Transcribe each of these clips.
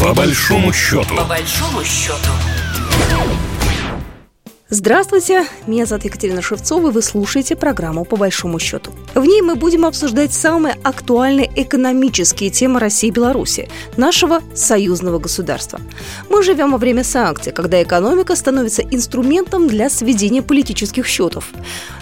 По большому счету. По большому счету. Здравствуйте, меня зовут Екатерина Шевцова, и вы слушаете программу «По большому счету». В ней мы будем обсуждать самые актуальные экономические темы России и Беларуси, нашего союзного государства. Мы живем во время санкций, когда экономика становится инструментом для сведения политических счетов.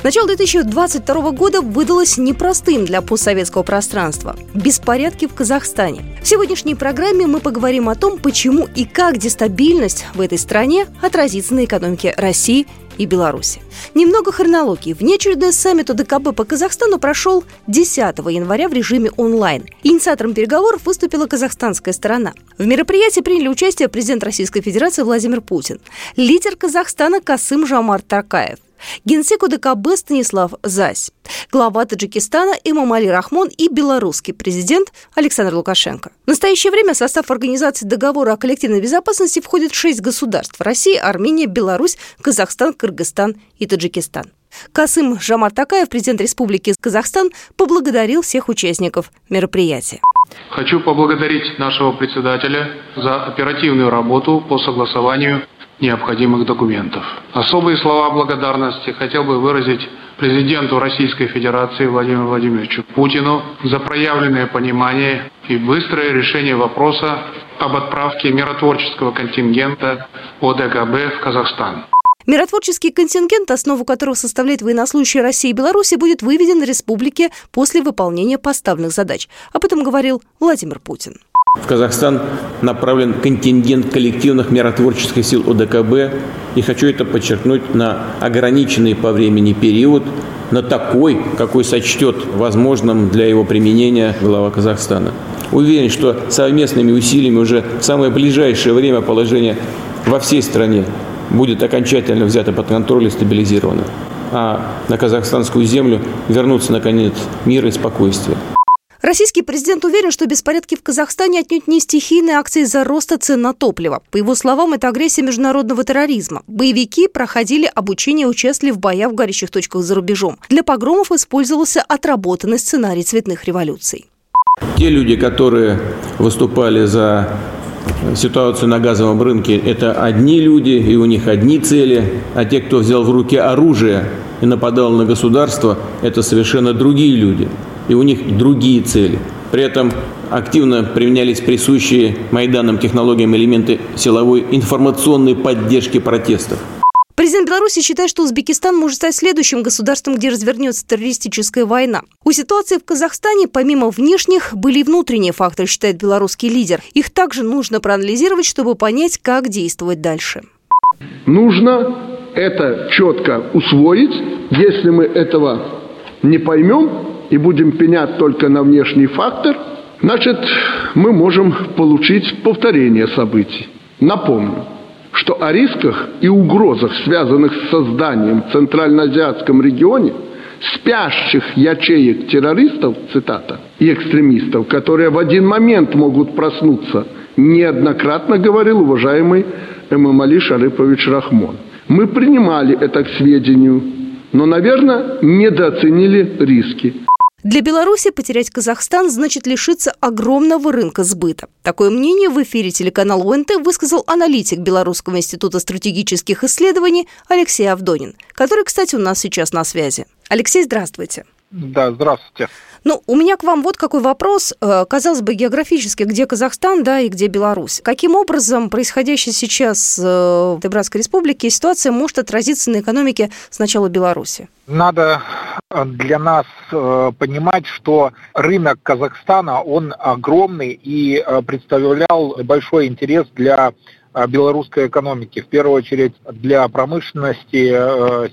Начало 2022 года выдалось непростым для постсоветского пространства. Беспорядки в Казахстане. В сегодняшней программе мы поговорим о том, почему и как дестабильность в этой стране отразится на экономике России и Беларуси. Немного хронологии. Внеочередной саммит ОДКБ по Казахстану прошел 10 января в режиме онлайн. Инициатором переговоров выступила казахстанская сторона. В мероприятии приняли участие президент Российской Федерации Владимир Путин, лидер Казахстана Касым Жамар Таркаев, Генсек УДКБ Станислав Зась, глава Таджикистана Имамали Рахмон и белорусский президент Александр Лукашенко. В настоящее время в состав Организации договора о коллективной безопасности входит шесть государств – Россия, Армения, Беларусь, Казахстан, Кыргызстан и Таджикистан. Касым Жамар Такаев, президент Республики Казахстан, поблагодарил всех участников мероприятия. Хочу поблагодарить нашего председателя за оперативную работу по согласованию необходимых документов. Особые слова благодарности хотел бы выразить президенту Российской Федерации Владимиру Владимировичу Путину за проявленное понимание и быстрое решение вопроса об отправке миротворческого контингента ОДКБ в Казахстан. Миротворческий контингент, основу которого составляет военнослужащие России и Беларуси, будет выведен в республике после выполнения поставленных задач. Об этом говорил Владимир Путин. В Казахстан направлен контингент коллективных миротворческих сил ОДКБ. И хочу это подчеркнуть на ограниченный по времени период, на такой, какой сочтет возможным для его применения глава Казахстана. Уверен, что совместными усилиями уже в самое ближайшее время положение во всей стране будет окончательно взято под контроль и стабилизировано. А на казахстанскую землю вернутся, наконец, мир и спокойствие. Российский президент уверен, что беспорядки в Казахстане отнюдь не стихийные акции из-за роста цен на топливо. По его словам, это агрессия международного терроризма. Боевики проходили обучение и участвовали в боях в горячих точках за рубежом. Для погромов использовался отработанный сценарий цветных революций. Те люди, которые выступали за ситуацию на газовом рынке, это одни люди, и у них одни цели, а те, кто взял в руки оружие и нападал на государство, это совершенно другие люди и у них другие цели. При этом активно применялись присущие Майданам технологиям элементы силовой информационной поддержки протестов. Президент Беларуси считает, что Узбекистан может стать следующим государством, где развернется террористическая война. У ситуации в Казахстане, помимо внешних, были и внутренние факторы, считает белорусский лидер. Их также нужно проанализировать, чтобы понять, как действовать дальше. Нужно это четко усвоить. Если мы этого не поймем, и будем пенять только на внешний фактор, значит, мы можем получить повторение событий. Напомню, что о рисках и угрозах, связанных с созданием в Центральноазиатском регионе спящих ячеек террористов, цитата, и экстремистов, которые в один момент могут проснуться, неоднократно говорил уважаемый Эмамали Шарыпович Рахмон. Мы принимали это к сведению, но, наверное, недооценили риски. Для Беларуси потерять Казахстан значит лишиться огромного рынка сбыта. Такое мнение в эфире телеканала ОНТ высказал аналитик Белорусского института стратегических исследований Алексей Авдонин, который, кстати, у нас сейчас на связи. Алексей, здравствуйте. Да, здравствуйте. Ну, у меня к вам вот какой вопрос. Э, казалось бы, географически, где Казахстан, да, и где Беларусь. Каким образом происходящая сейчас э, в Братской Республике ситуация может отразиться на экономике сначала Беларуси? Надо для нас понимать, что рынок Казахстана, он огромный и представлял большой интерес для белорусской экономики. В первую очередь для промышленности,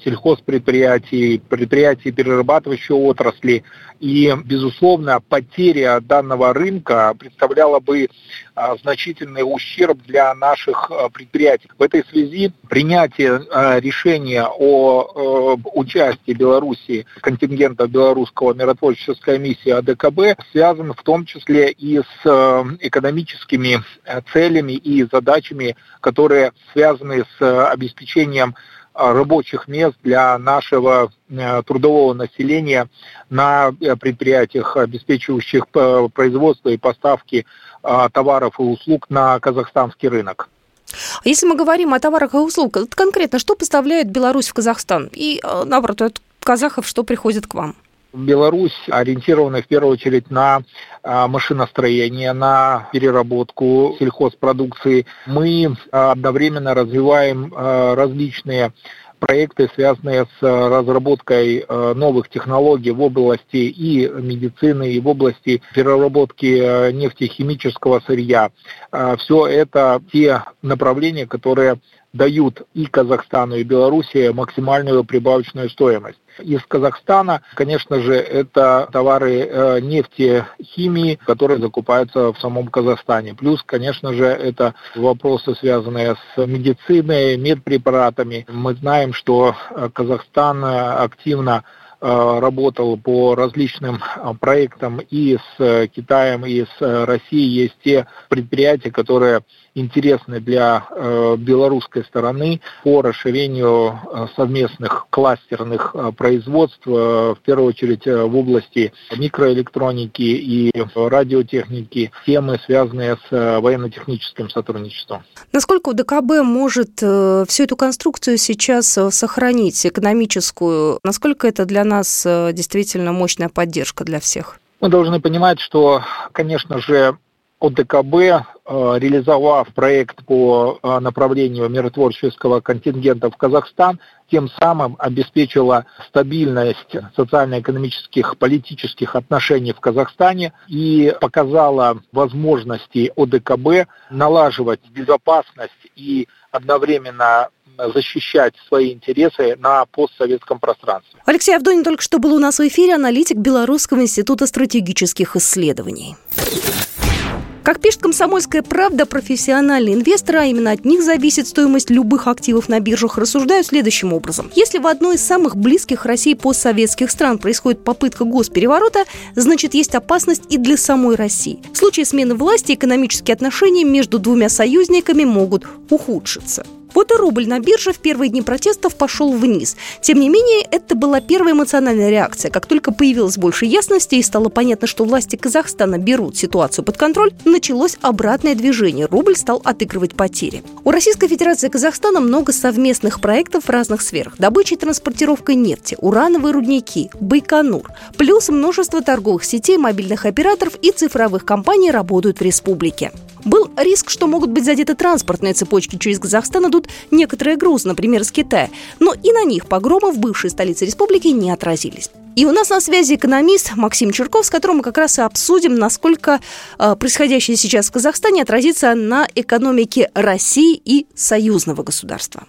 сельхозпредприятий, предприятий перерабатывающей отрасли, и, безусловно, потеря данного рынка представляла бы а, значительный ущерб для наших а, предприятий. В этой связи принятие а, решения о участии Беларуси контингента белорусского миротворческой миссии АДКБ связано в том числе и с экономическими целями и задачами, которые связаны с обеспечением рабочих мест для нашего трудового населения на предприятиях, обеспечивающих производство и поставки товаров и услуг на казахстанский рынок. Если мы говорим о товарах и услугах, конкретно что поставляет Беларусь в Казахстан? И, наоборот, от казахов что приходит к вам? Беларусь ориентирована в первую очередь на а, машиностроение, на переработку сельхозпродукции. Мы а, одновременно развиваем а, различные проекты, связанные с разработкой новых технологий в области и медицины, и в области переработки нефтехимического сырья. Все это те направления, которые дают и Казахстану, и Белоруссии максимальную прибавочную стоимость. Из Казахстана, конечно же, это товары э, нефтехимии, которые закупаются в самом Казахстане. Плюс, конечно же, это вопросы, связанные с медициной, медпрепаратами. Мы знаем, что э, Казахстан э, активно работал по различным э, проектам и с э, Китаем, и с Россией. Есть те предприятия, которые интересны для белорусской стороны по расширению совместных кластерных производств, в первую очередь в области микроэлектроники и радиотехники, темы, связанные с военно-техническим сотрудничеством. Насколько УДКБ может всю эту конструкцию сейчас сохранить, экономическую? Насколько это для нас нас э, действительно мощная поддержка для всех? Мы должны понимать, что, конечно же, ОДКБ, э, реализовав проект по э, направлению миротворческого контингента в Казахстан, тем самым обеспечила стабильность социально-экономических, политических отношений в Казахстане и показала возможности ОДКБ налаживать безопасность и одновременно защищать свои интересы на постсоветском пространстве. Алексей Авдонин только что был у нас в эфире, аналитик Белорусского института стратегических исследований. Как пишет «Комсомольская правда», профессиональные инвесторы, а именно от них зависит стоимость любых активов на биржах, рассуждают следующим образом. Если в одной из самых близких России постсоветских стран происходит попытка госпереворота, значит есть опасность и для самой России. В случае смены власти экономические отношения между двумя союзниками могут ухудшиться. Вот и рубль на бирже в первые дни протестов пошел вниз. Тем не менее, это была первая эмоциональная реакция. Как только появилось больше ясности и стало понятно, что власти Казахстана берут ситуацию под контроль, началось обратное движение. Рубль стал отыгрывать потери. У Российской Федерации и Казахстана много совместных проектов в разных сферах. Добыча и транспортировка нефти, урановые рудники, Байконур. Плюс множество торговых сетей, мобильных операторов и цифровых компаний работают в республике. Был риск, что могут быть задеты транспортные цепочки. Через Казахстан идут некоторые грузы, например, с Китая. Но и на них погромы в бывшей столице республики не отразились. И у нас на связи экономист Максим Черков, с которым мы как раз и обсудим, насколько э, происходящее сейчас в Казахстане отразится на экономике России и союзного государства.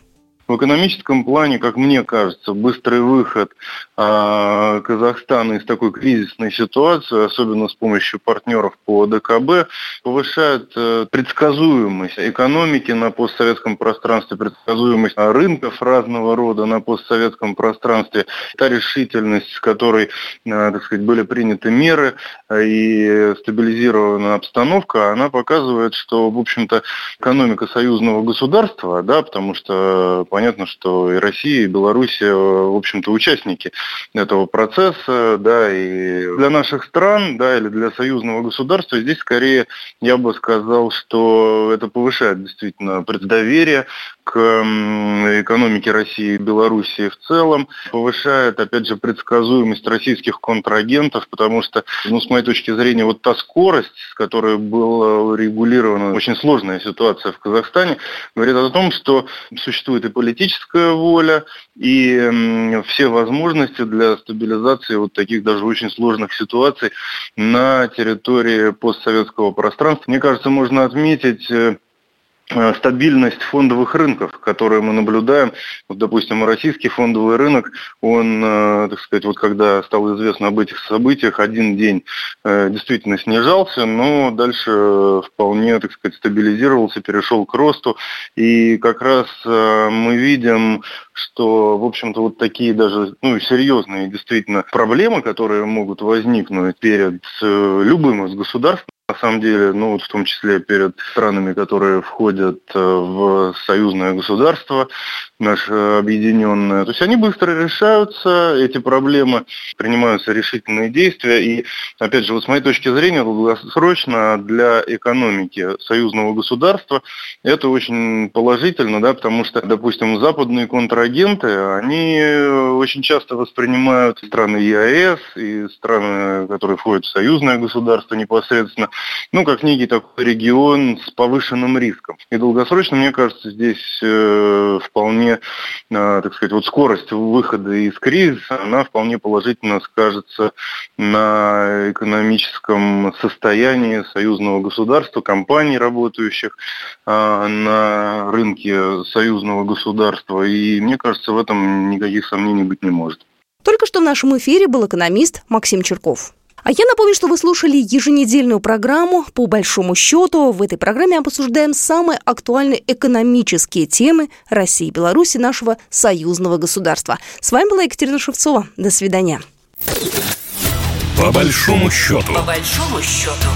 В экономическом плане, как мне кажется, быстрый выход Казахстана из такой кризисной ситуации, особенно с помощью партнеров по ДКБ, повышает э, предсказуемость экономики на постсоветском пространстве, предсказуемость рынков разного рода на постсоветском пространстве. Та решительность, с которой, э, так сказать, были приняты меры э, и стабилизирована обстановка, она показывает, что, в общем-то, экономика союзного государства, да, потому что понятно, что и Россия, и Беларусь, э, в общем-то, участники этого процесса, да, и для наших стран, да, или для союзного государства здесь скорее, я бы сказал, что это повышает действительно преддоверие к экономике России и Белоруссии в целом, повышает, опять же, предсказуемость российских контрагентов, потому что, ну, с моей точки зрения, вот та скорость, с которой была регулирована очень сложная ситуация в Казахстане, говорит о том, что существует и политическая воля, и все возможности для стабилизации вот таких даже очень сложных ситуаций на территории постсоветского пространства. Мне кажется, можно отметить э, стабильность фондовых рынков, которые мы наблюдаем. Вот, допустим, российский фондовый рынок, он, э, так сказать, вот когда стало известно об этих событиях, один день э, действительно снижался, но дальше вполне, так сказать, стабилизировался, перешел к росту. И как раз мы видим, что, в общем-то, вот такие даже ну, серьезные действительно проблемы, которые могут возникнуть перед любым из государств, на самом деле, ну вот в том числе перед странами, которые входят э, в союзное государство, наше объединенное. То есть они быстро решаются, эти проблемы, принимаются решительные действия. И, опять же, вот с моей точки зрения, долгосрочно для экономики союзного государства это очень положительно, да, потому что, допустим, западные контрагенты, они очень часто воспринимают страны ЕАЭС и страны, которые входят в союзное государство непосредственно, ну, как некий такой регион с повышенным риском. И долгосрочно, мне кажется, здесь э, вполне, э, так сказать, вот скорость выхода из кризиса, она вполне положительно скажется на экономическом состоянии союзного государства, компаний, работающих э, на рынке союзного государства. И мне кажется, в этом никаких сомнений быть не может. Только что в нашем эфире был экономист Максим Черков. А я напомню, что вы слушали еженедельную программу «По большому счету». В этой программе обсуждаем самые актуальные экономические темы России и Беларуси, нашего союзного государства. С вами была Екатерина Шевцова. До свидания. По большому счету. По большому счету.